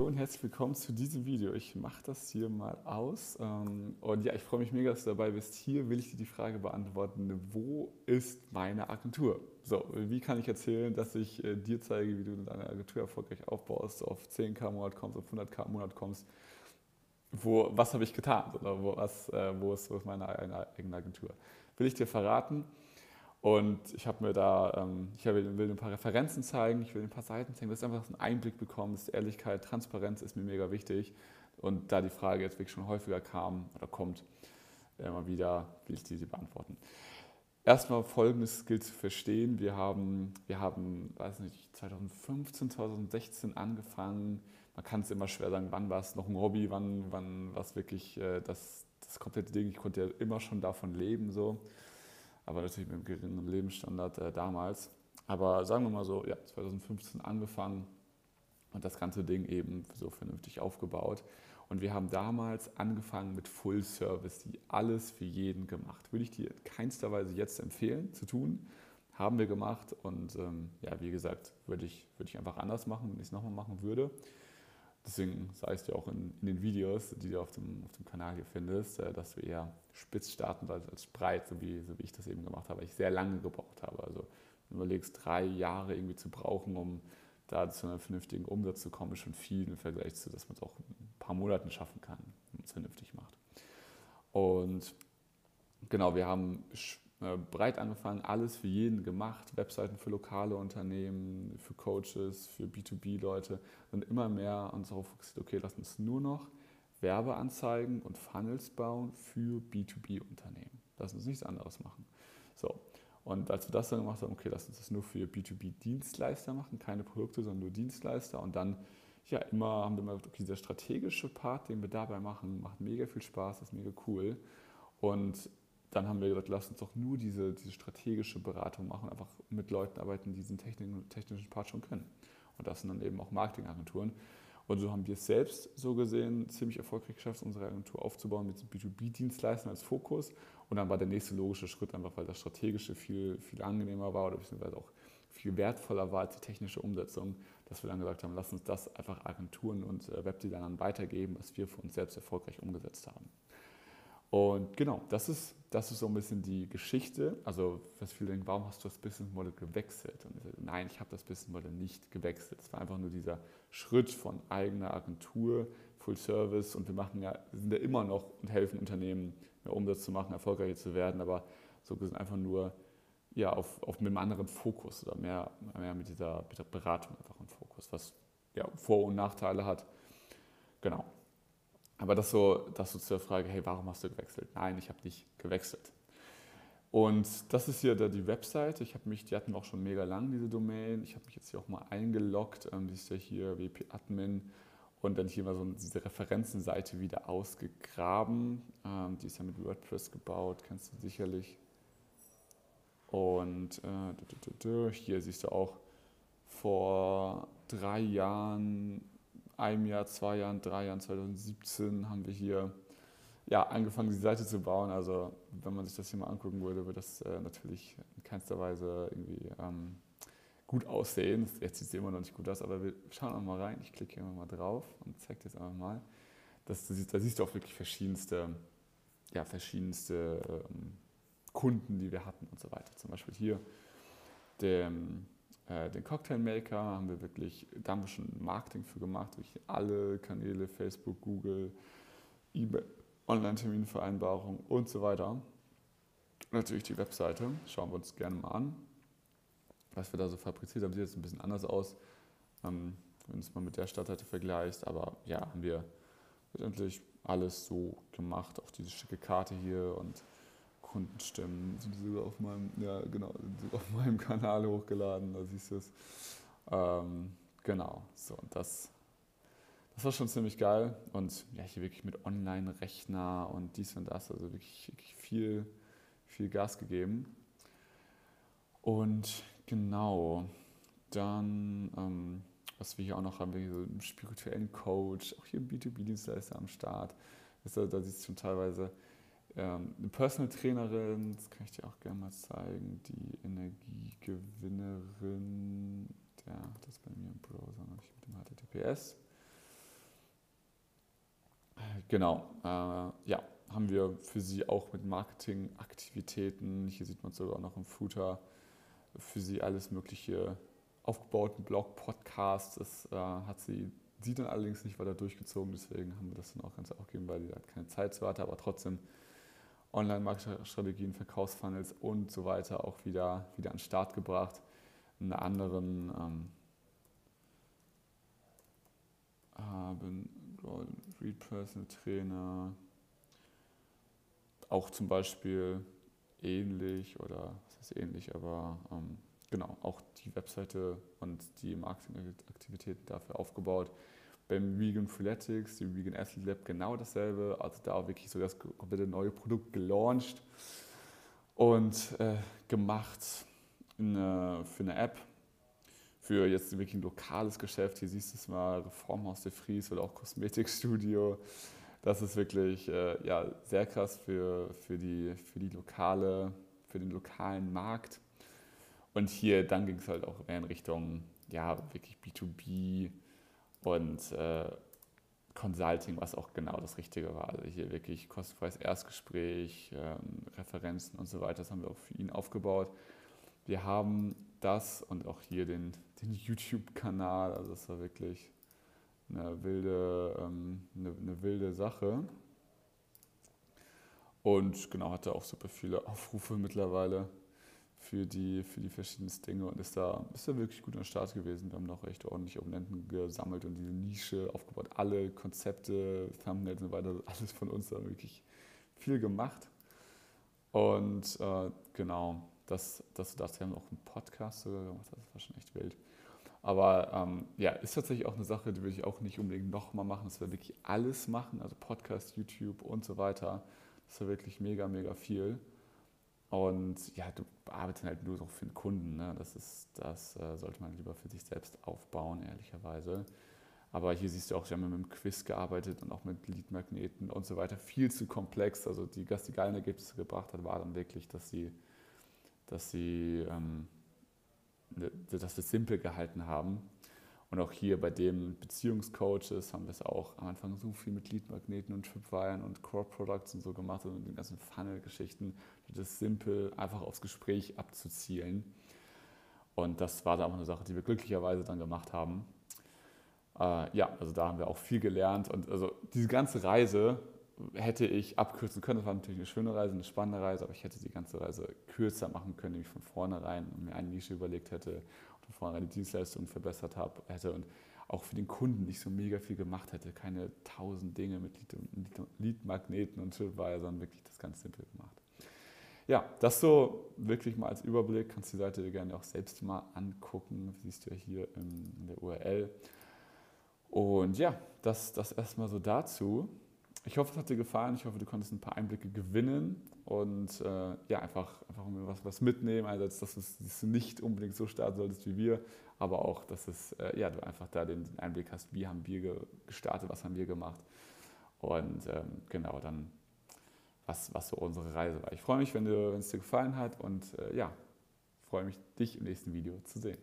Hallo und herzlich willkommen zu diesem Video. Ich mache das hier mal aus. Ähm, und ja, ich freue mich mega, dass du dabei bist. Hier will ich dir die Frage beantworten, wo ist meine Agentur? So, wie kann ich erzählen, dass ich äh, dir zeige, wie du deine Agentur erfolgreich aufbaust, auf 10k im Monat kommst, auf 100k im Monat kommst? Wo, was habe ich getan? Oder wo, was, äh, wo, ist, wo ist meine eigene Agentur? Will ich dir verraten? Und ich habe mir da, ähm, ich will ein paar Referenzen zeigen, ich will ein paar Seiten zeigen, dass du einfach einen Einblick bekommst. Ehrlichkeit, Transparenz ist mir mega wichtig. Und da die Frage jetzt wirklich schon häufiger kam oder kommt, immer wieder, will ich diese beantworten. Erstmal folgendes gilt zu verstehen. Wir haben, wir haben, weiß nicht, 2015, 2016 angefangen. Man kann es immer schwer sagen, wann war es noch ein Hobby, wann, wann war es wirklich äh, das, das komplette Ding. Ich konnte ja immer schon davon leben. So aber natürlich mit einem geringen Lebensstandard äh, damals. Aber sagen wir mal so, ja, 2015 angefangen und das ganze Ding eben so vernünftig aufgebaut. Und wir haben damals angefangen mit Full Service, die alles für jeden gemacht. Würde ich dir in keinster Weise jetzt empfehlen zu tun. Haben wir gemacht und ähm, ja, wie gesagt, würde ich, würde ich einfach anders machen, wenn ich es nochmal machen würde. Deswegen sagst du auch in, in, den Videos, die du auf dem, auf dem Kanal hier findest, äh, dass wir eher spitz starten als, als breit, so wie, so wie ich das eben gemacht habe, weil ich sehr lange gebraucht habe. Also wenn du überlegst, drei Jahre irgendwie zu brauchen, um da zu einem vernünftigen Umsatz zu kommen, ist schon viel im Vergleich zu, dass man es auch in ein paar Monaten schaffen kann, wenn man es vernünftig macht. Und genau, wir haben breit angefangen, alles für jeden gemacht, Webseiten für lokale Unternehmen, für Coaches, für B2B-Leute und immer mehr uns darauf fokussiert, okay, lass uns nur noch Werbeanzeigen und Funnels bauen für B2B-Unternehmen. Lass uns nichts anderes machen. So. Und als wir das dann gemacht haben, okay, lass uns das nur für B2B-Dienstleister machen, keine Produkte, sondern nur Dienstleister. Und dann, ja, immer haben wir immer, okay, dieser strategische Part, den wir dabei machen, macht mega viel Spaß, ist mega cool. Und dann haben wir gesagt, lass uns doch nur diese, diese strategische Beratung machen, einfach mit Leuten arbeiten, die diesen technischen Part schon können. Und das sind dann eben auch Marketingagenturen. Und so haben wir es selbst so gesehen ziemlich erfolgreich geschafft, unsere Agentur aufzubauen mit B2B-Dienstleistern als Fokus. Und dann war der nächste logische Schritt einfach, weil das Strategische viel, viel angenehmer war oder beziehungsweise auch viel wertvoller war als die technische Umsetzung, dass wir dann gesagt haben, lass uns das einfach Agenturen und äh, Webdesignern weitergeben, was wir für uns selbst erfolgreich umgesetzt haben. Und genau, das ist, das ist so ein bisschen die Geschichte. Also, was viele denken, warum hast du das Business Model gewechselt? Und ich, nein, ich habe das Business Model nicht gewechselt. Es war einfach nur dieser Schritt von eigener Agentur, Full Service und wir machen ja, sind ja immer noch und helfen Unternehmen, mehr Umsatz zu machen, erfolgreicher zu werden, aber so gesehen einfach nur ja, auf, auf mit einem anderen Fokus oder mehr, mehr mit, dieser, Beratung einfach im Fokus, was ja, Vor- und Nachteile hat. Genau. Aber das so, das so zur Frage, hey, warum hast du gewechselt? Nein, ich habe nicht gewechselt. Und das ist hier die Webseite. Ich habe mich, die hatten wir auch schon mega lang, diese Domain. Ich habe mich jetzt hier auch mal eingeloggt. Ähm, die ist ja hier wp-admin. Und dann hier mal so diese Referenzenseite wieder ausgegraben. Ähm, die ist ja mit WordPress gebaut, kennst du sicherlich. Und äh, hier siehst du auch vor drei Jahren einem Jahr, zwei Jahren, drei Jahren, 2017 haben wir hier ja, angefangen, die Seite zu bauen. Also wenn man sich das hier mal angucken würde, würde das äh, natürlich in keinster Weise irgendwie ähm, gut aussehen. Jetzt sieht es immer noch nicht gut aus, aber wir schauen auch mal rein. Ich klicke hier mal drauf und zeige dir das einfach mal. Das, da siehst du auch wirklich verschiedenste, ja, verschiedenste ähm, Kunden, die wir hatten und so weiter. Zum Beispiel hier der den Cocktailmaker haben wir wirklich, da haben wir schon Marketing für gemacht, durch alle Kanäle, Facebook, Google, eBay, Online-Terminvereinbarung und so weiter. Natürlich die Webseite, schauen wir uns gerne mal an. Was wir da so fabriziert haben, sieht jetzt ein bisschen anders aus, ähm, wenn es mal mit der Stadtseite vergleichst. Aber ja, haben wir letztendlich alles so gemacht. Auch diese schicke Karte hier und Kundenstimmen sogar auf meinem, ja genau, auf meinem Kanal hochgeladen, da siehst du es. Ähm, genau, so und das, das war schon ziemlich geil und ja, hier wirklich mit Online-Rechner und dies und das, also wirklich, wirklich viel, viel Gas gegeben. Und genau, dann, ähm, was wir hier auch noch haben, wir hier so einen spirituellen Coach, auch hier ein B2B-Dienstleister am Start. Das, da siehst du schon teilweise, ähm, eine Personal Trainerin, das kann ich dir auch gerne mal zeigen, die Energiegewinnerin, hat das bei mir im Browser, nicht mit dem HTTPS. genau, äh, ja, haben wir für Sie auch mit Marketingaktivitäten, hier sieht man es sogar noch im Footer, für Sie alles Mögliche aufgebaut, ein Blog, Podcast, das äh, hat sie, sie dann allerdings nicht weiter durchgezogen, deswegen haben wir das dann auch ganz aufgegeben, weil sie halt keine Zeit zu hatte, aber trotzdem Online-Marketing-Strategien, Verkaufsfunnels und so weiter auch wieder, wieder an den Start gebracht. Einen anderen ähm, haben Read Personal Trainer, auch zum Beispiel ähnlich oder was heißt ähnlich, aber ähm, genau, auch die Webseite und die Marketingaktivitäten dafür aufgebaut. Beim Vegan Freeletics, dem Vegan Athlete Lab genau dasselbe, also da wirklich so das komplette neue Produkt gelauncht und äh, gemacht eine, für eine App, für jetzt wirklich ein lokales Geschäft. Hier siehst du es mal, Reformhaus de Vries oder auch Kosmetikstudio. Das ist wirklich äh, ja, sehr krass für, für, die, für, die lokale, für den lokalen Markt. Und hier dann ging es halt auch mehr in Richtung, ja, wirklich B2B und äh, Consulting, was auch genau das Richtige war. Also hier wirklich kostenfreies Erstgespräch, ähm, Referenzen und so weiter, das haben wir auch für ihn aufgebaut. Wir haben das und auch hier den, den YouTube-Kanal, also das war wirklich eine wilde, ähm, eine, eine wilde Sache. Und genau, hatte auch super viele Aufrufe mittlerweile für die, für die verschiedenen Dinge und ist da, ist da wirklich gut am Start gewesen. Wir haben noch echt ordentlich Abonnenten gesammelt und diese Nische aufgebaut. Alle Konzepte, Thumbnails und so weiter, alles von uns da wirklich viel gemacht. Und äh, genau, das, das haben wir auch einen Podcast sogar gemacht, das war schon echt wild. Aber ähm, ja, ist tatsächlich auch eine Sache, die würde ich auch nicht unbedingt nochmal machen, dass wir wirklich alles machen, also Podcast, YouTube und so weiter. Das ja wirklich mega, mega viel. Und ja, du arbeitest halt nur noch für den Kunden. Ne? Das, ist, das äh, sollte man lieber für sich selbst aufbauen, ehrlicherweise. Aber hier siehst du auch, wir haben mit einem Quiz gearbeitet und auch mit Leadmagneten und so weiter. Viel zu komplex. Also die, was die geilen Ergebnisse gebracht hat, war dann wirklich, dass sie, dass sie ähm, ne, dass wir simpel gehalten haben und auch hier bei den Beziehungscoaches haben wir es auch am Anfang so viel mit Leadmagneten und Tripwiren und Core Products und so gemacht und den ganzen Funnel-Geschichten, das simpel einfach aufs Gespräch abzuzielen. Und das war da auch eine Sache, die wir glücklicherweise dann gemacht haben. Äh, ja, also da haben wir auch viel gelernt und also diese ganze Reise hätte ich abkürzen können. Das war natürlich eine schöne Reise, eine spannende Reise, aber ich hätte die ganze Reise kürzer machen können, wenn ich von vornherein mir eine Nische überlegt hätte vorher die Dienstleistung verbessert habe, hätte und auch für den Kunden nicht so mega viel gemacht hätte. Keine tausend Dinge mit Lead-Magneten und Tripwire, sondern wirklich das ganz simpel gemacht. Ja, das so wirklich mal als Überblick. Kannst du die Seite dir gerne auch selbst mal angucken. Siehst du ja hier in der URL. Und ja, das, das erstmal so dazu. Ich hoffe, es hat dir gefallen. Ich hoffe, du konntest ein paar Einblicke gewinnen und äh, ja, einfach, einfach was, was mitnehmen. Einerseits, dass, du nicht unbedingt so starten solltest wie wir, aber auch, dass es, äh, ja, du einfach da den, Einblick hast, wie haben wir gestartet, was haben wir gemacht. Und ähm, genau, dann, was, was so unsere Reise war. Ich freue mich, wenn es dir gefallen hat und äh, ja, freue mich, dich im nächsten Video zu sehen.